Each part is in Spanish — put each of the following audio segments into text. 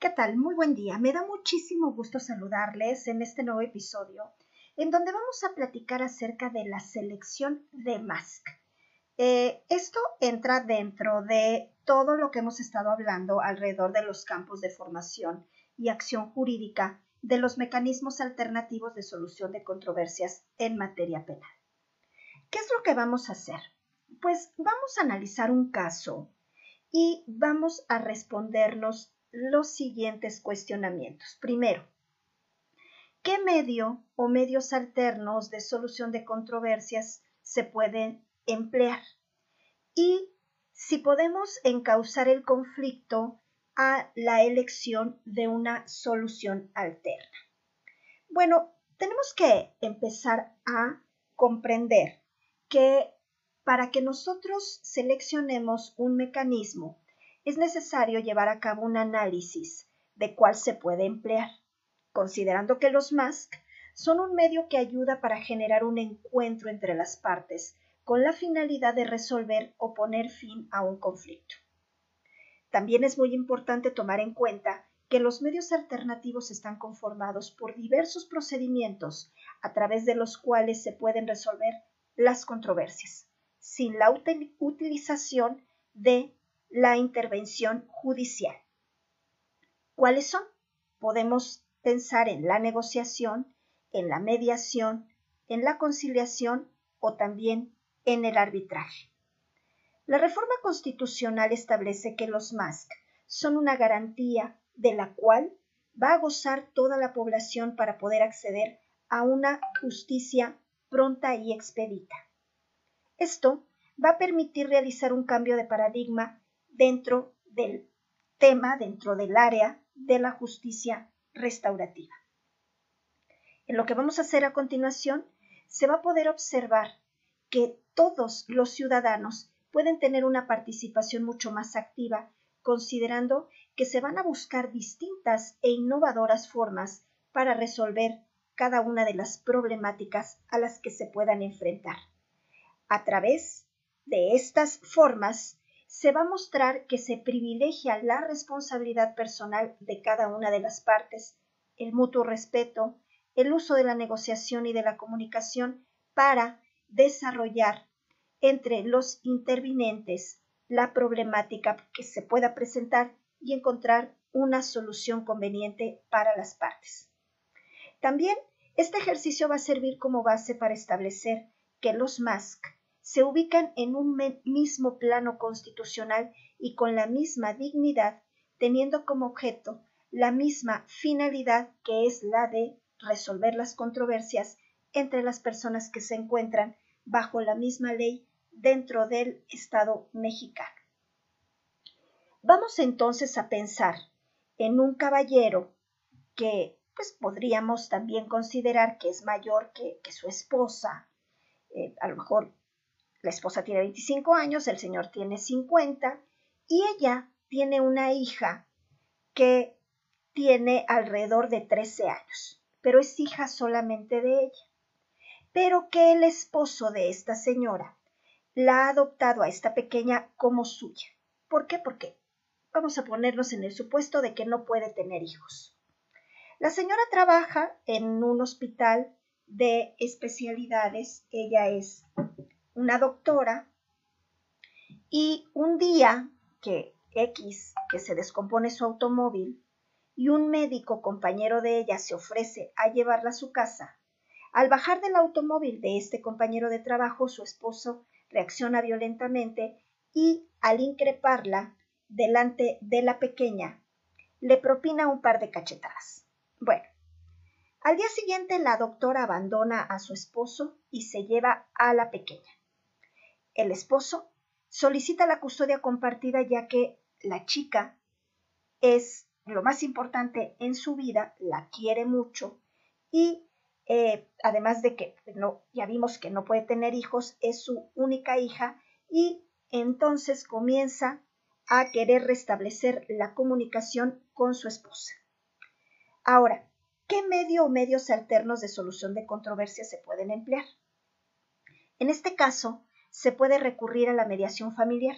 ¿Qué tal? Muy buen día. Me da muchísimo gusto saludarles en este nuevo episodio en donde vamos a platicar acerca de la selección de MASC. Eh, esto entra dentro de todo lo que hemos estado hablando alrededor de los campos de formación y acción jurídica de los mecanismos alternativos de solución de controversias en materia penal. ¿Qué es lo que vamos a hacer? Pues vamos a analizar un caso y vamos a respondernos los siguientes cuestionamientos. Primero, ¿qué medio o medios alternos de solución de controversias se pueden emplear? Y si podemos encauzar el conflicto a la elección de una solución alterna. Bueno, tenemos que empezar a comprender que para que nosotros seleccionemos un mecanismo es necesario llevar a cabo un análisis de cuál se puede emplear, considerando que los MASC son un medio que ayuda para generar un encuentro entre las partes con la finalidad de resolver o poner fin a un conflicto. También es muy importante tomar en cuenta que los medios alternativos están conformados por diversos procedimientos a través de los cuales se pueden resolver las controversias, sin la utilización de la intervención judicial. ¿Cuáles son? Podemos pensar en la negociación, en la mediación, en la conciliación o también en el arbitraje. La reforma constitucional establece que los MASC son una garantía de la cual va a gozar toda la población para poder acceder a una justicia pronta y expedita. Esto va a permitir realizar un cambio de paradigma dentro del tema, dentro del área de la justicia restaurativa. En lo que vamos a hacer a continuación, se va a poder observar que todos los ciudadanos pueden tener una participación mucho más activa, considerando que se van a buscar distintas e innovadoras formas para resolver cada una de las problemáticas a las que se puedan enfrentar. A través de estas formas se va a mostrar que se privilegia la responsabilidad personal de cada una de las partes, el mutuo respeto, el uso de la negociación y de la comunicación para desarrollar entre los intervinientes la problemática que se pueda presentar y encontrar una solución conveniente para las partes. También este ejercicio va a servir como base para establecer que los MASC se ubican en un mismo plano constitucional y con la misma dignidad, teniendo como objeto la misma finalidad que es la de resolver las controversias entre las personas que se encuentran bajo la misma ley dentro del Estado mexicano. Vamos entonces a pensar en un caballero que pues podríamos también considerar que es mayor que, su esposa, eh, a lo mejor la esposa tiene 25 años, el señor tiene 50 y ella tiene una hija que tiene alrededor de 13 años, pero es hija solamente de ella. Pero que el esposo de esta señora la ha adoptado a esta pequeña como suya. ¿Por qué? Porque vamos a ponernos en el supuesto de que no puede tener hijos. La señora trabaja en un hospital de especialidades, ella es una doctora y un día que X, que se descompone su automóvil, y un médico compañero de ella se ofrece a llevarla a su casa, al bajar del automóvil de este compañero de trabajo, su esposo reacciona violentamente y, al increparla delante de la pequeña, le propina un par de cachetadas. Bueno, al día siguiente la doctora abandona a su esposo y se lleva a la pequeña. El esposo solicita la custodia compartida ya que la chica es lo más importante en su vida, la quiere mucho y eh, además de que no, ya vimos que no puede tener hijos, es su única hija y entonces comienza a querer restablecer la comunicación con su esposa. Ahora, ¿qué medio o medios alternos de solución de controversias se pueden emplear? En este caso, se puede recurrir a la mediación familiar.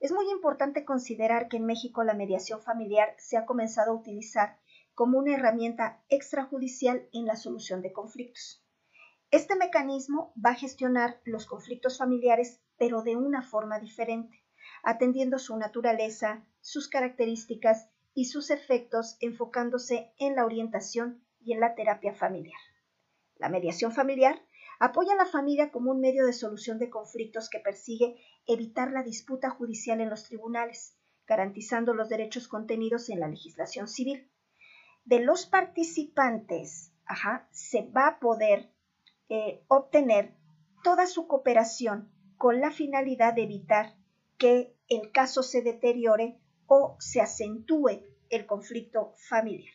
es muy importante considerar que en México la mediación familiar se ha comenzado a utilizar como una herramienta extrajudicial en la solución de conflictos. Este mecanismo va a gestionar los conflictos familiares, pero de una forma diferente, atendiendo su naturaleza, sus características y sus efectos, enfocándose en la orientación y en la terapia familiar. La mediación familiar apoya a la familia como un medio de solución de conflictos que persigue evitar la disputa judicial en los tribunales, garantizando los derechos contenidos en la legislación civil. De los participantes, se va a poder eh, obtener toda su cooperación con la finalidad de evitar que el caso se deteriore o se acentúe el conflicto familiar.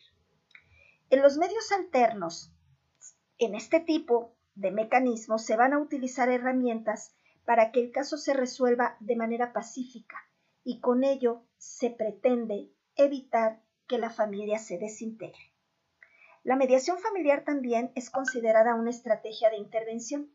En los medios alternos, en este tipo de mecanismos se van a utilizar herramientas para que el caso se resuelva de manera pacífica y con ello se pretende evitar que la familia se desintegre. La mediación familiar también es considerada una estrategia de intervención,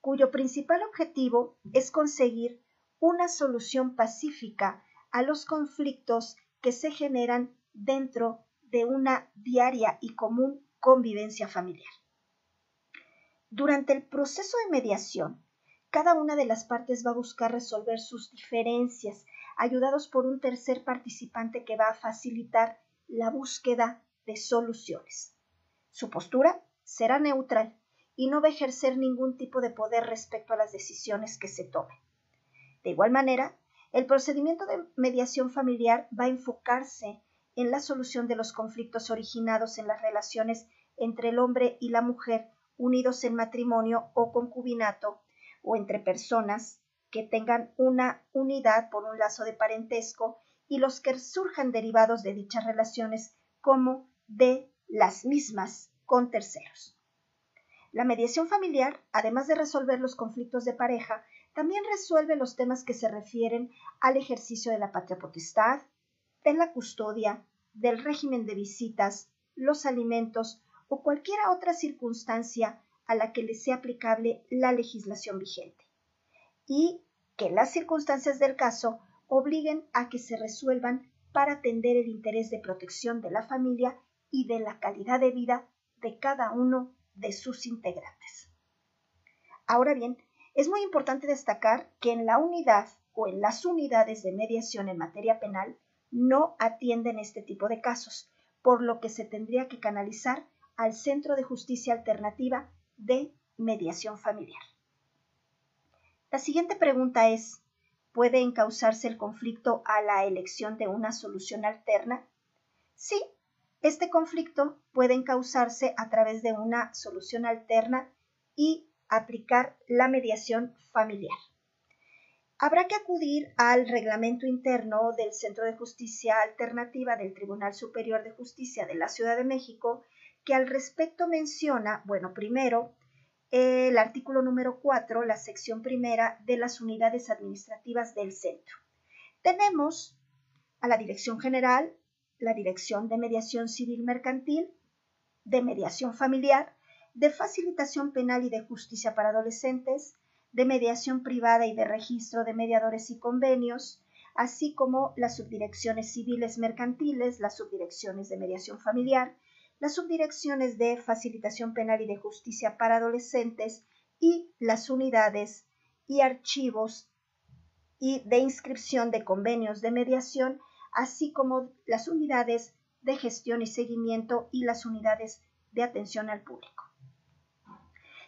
cuyo principal objetivo es conseguir una solución pacífica a los conflictos que se generan dentro de una diaria y común convivencia familiar. Durante el proceso de mediación, cada una de las partes va a buscar resolver sus diferencias, ayudados por un tercer participante que va a facilitar la búsqueda de soluciones. Su postura será neutral y no va a ejercer ningún tipo de poder respecto a las decisiones que se tomen. De igual manera, el procedimiento de mediación familiar va a enfocarse en la solución de los conflictos originados en las relaciones entre el hombre y la mujer unidos en matrimonio o concubinato o entre personas que tengan una unidad por un lazo de parentesco y los que surjan derivados de dichas relaciones como de las mismas con terceros. La mediación familiar, además de resolver los conflictos de pareja, también resuelve los temas que se refieren al ejercicio de la patria potestad, de la custodia, del régimen de visitas, los alimentos o cualquier otra circunstancia a la que le sea aplicable la legislación vigente. Y que las circunstancias del caso obliguen a que se resuelvan para atender el interés de protección de la familia y de la calidad de vida de cada uno de sus integrantes. Ahora bien, es muy importante destacar que en la unidad o en las unidades de mediación en materia penal no atienden este tipo de casos, por lo que se tendría que canalizar al Centro de Justicia Alternativa de Mediación Familiar. La siguiente pregunta es, ¿puede encauzarse el conflicto a la elección de una solución alterna? Sí, este conflicto puede encauzarse a través de una solución alterna y aplicar la mediación familiar. Habrá que acudir al reglamento interno del Centro de Justicia Alternativa del Tribunal Superior de Justicia de la Ciudad de México, que al respecto menciona, bueno, primero, el artículo número 4, la sección primera de las unidades administrativas del centro. Tenemos a la Dirección General, la Dirección de Mediación Civil Mercantil, de Mediación Familiar, de Facilitación Penal y de Justicia para Adolescentes, de Mediación Privada y de Registro de Mediadores y Convenios, así como las subdirecciones civiles mercantiles, las subdirecciones de mediación familiar, las subdirecciones de facilitación penal y de justicia para adolescentes y las unidades y archivos y de inscripción de convenios de mediación así como las unidades de gestión y seguimiento y las unidades de atención al público.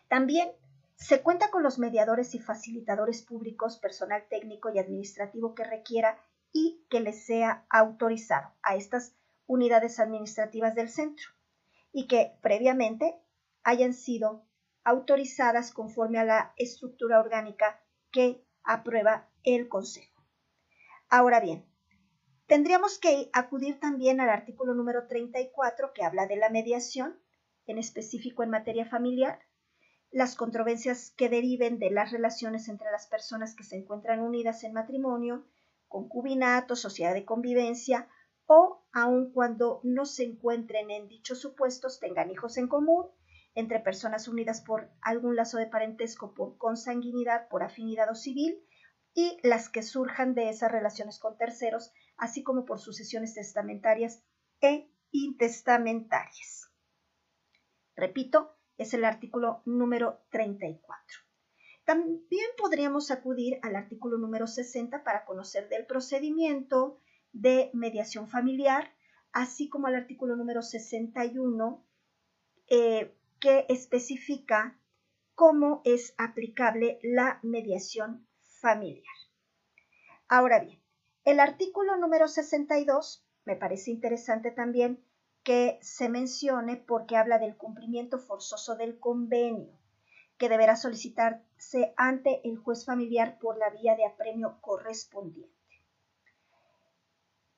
También se cuenta con los mediadores y facilitadores públicos, personal técnico y administrativo que requiera y que les sea autorizado a estas unidades administrativas del centro y que previamente hayan sido autorizadas conforme a la estructura orgánica que aprueba el Consejo. Ahora bien, Tendríamos que acudir también al artículo número 34 que habla de la mediación, en específico en materia familiar, las controversias que deriven de las relaciones entre las personas que se encuentran unidas en matrimonio, concubinato, sociedad de convivencia o aun cuando no se encuentren en dichos supuestos tengan hijos en común, entre personas unidas por algún lazo de parentesco, por consanguinidad, por afinidad o civil, y las que surjan de esas relaciones con terceros, así como por sucesiones testamentarias e intestamentarias. Repito, es el artículo número 34. También podríamos acudir al artículo número 60 para conocer del procedimiento de mediación familiar, así como al artículo número 61 eh, que especifica cómo es aplicable la mediación familiar. Ahora bien, el artículo número 62 me parece interesante también que se mencione porque habla del cumplimiento forzoso del convenio, que deberá solicitarse ante el juez familiar por la vía de apremio correspondiente.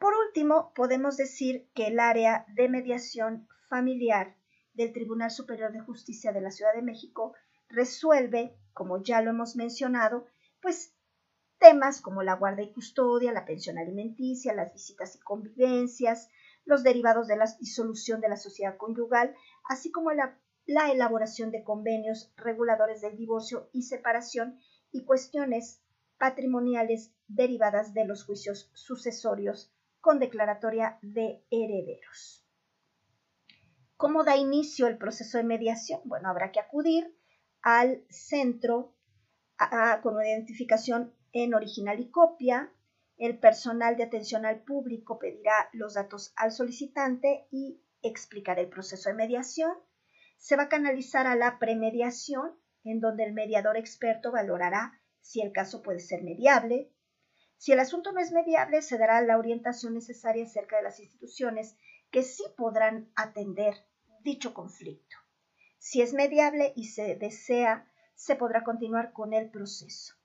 Por último, podemos decir que el área de mediación familiar del Tribunal Superior de Justicia de la Ciudad de México resuelve, como ya lo hemos mencionado, pues temas como la guarda y custodia, la pensión alimenticia, las visitas y convivencias, los derivados de la disolución de la sociedad conyugal, así como la, la elaboración de convenios reguladores del divorcio y separación y cuestiones patrimoniales derivadas de los juicios sucesorios con declaratoria de herederos. ¿Cómo da inicio el proceso de mediación? Bueno, habrá que acudir al centro con una identificación en original y copia. El personal de atención al público pedirá los datos al solicitante y explicará el proceso de mediación. Se va a canalizar a la premediación, en donde el mediador experto valorará si el caso puede ser mediable. Si el asunto no es mediable, se dará la orientación necesaria acerca de las instituciones que sí podrán atender dicho conflicto. Si es mediable y se desea, se podrá continuar con el proceso.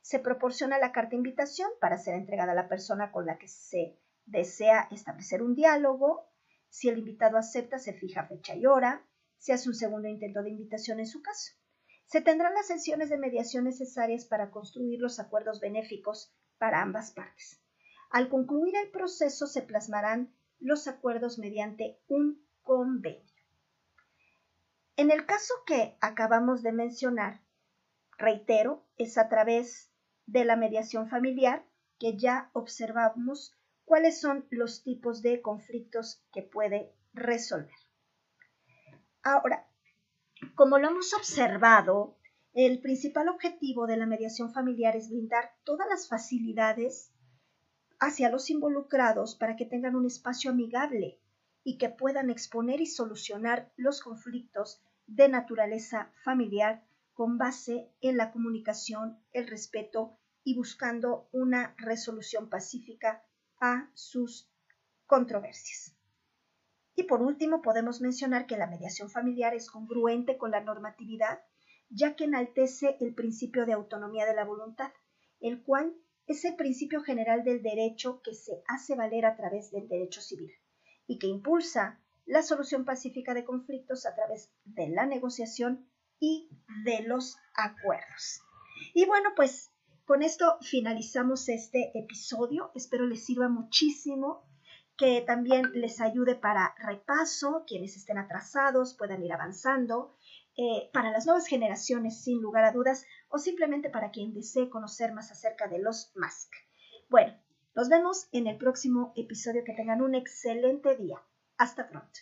Se proporciona la carta invitación para ser entregada a la persona con la que se desea establecer un diálogo. Si el invitado acepta, se fija fecha y hora. Se hace un segundo intento de invitación en su caso. Se tendrán las sesiones de mediación necesarias para construir los acuerdos benéficos para ambas partes. Al concluir el proceso se plasmarán los acuerdos mediante un convenio. En el caso que acabamos de mencionar, reitero, es a través de la mediación familiar que ya observamos cuáles son los tipos de conflictos que puede resolver. Ahora, como lo hemos observado, el principal objetivo de la mediación familiar es brindar todas las facilidades hacia los involucrados para que tengan un espacio amigable y que puedan exponer y solucionar los conflictos de naturaleza familiar con base en la comunicación, el respeto y buscando una resolución pacífica a sus controversias. Y por último, podemos mencionar que la mediación familiar es congruente con la normatividad, ya que enaltece el principio de autonomía de la voluntad, el cual es el principio general del derecho que se hace valer a través del derecho civil y que impulsa la solución pacífica de conflictos a través de la negociación y de los acuerdos. Y bueno, pues con esto finalizamos este episodio. Espero les sirva muchísimo, que también les ayude para repaso, quienes estén atrasados puedan ir avanzando, eh, para las nuevas generaciones sin lugar a dudas, o simplemente para quien desee conocer más acerca de los MASC. Bueno, nos vemos en el próximo episodio. Que tengan un excelente día. Hasta pronto.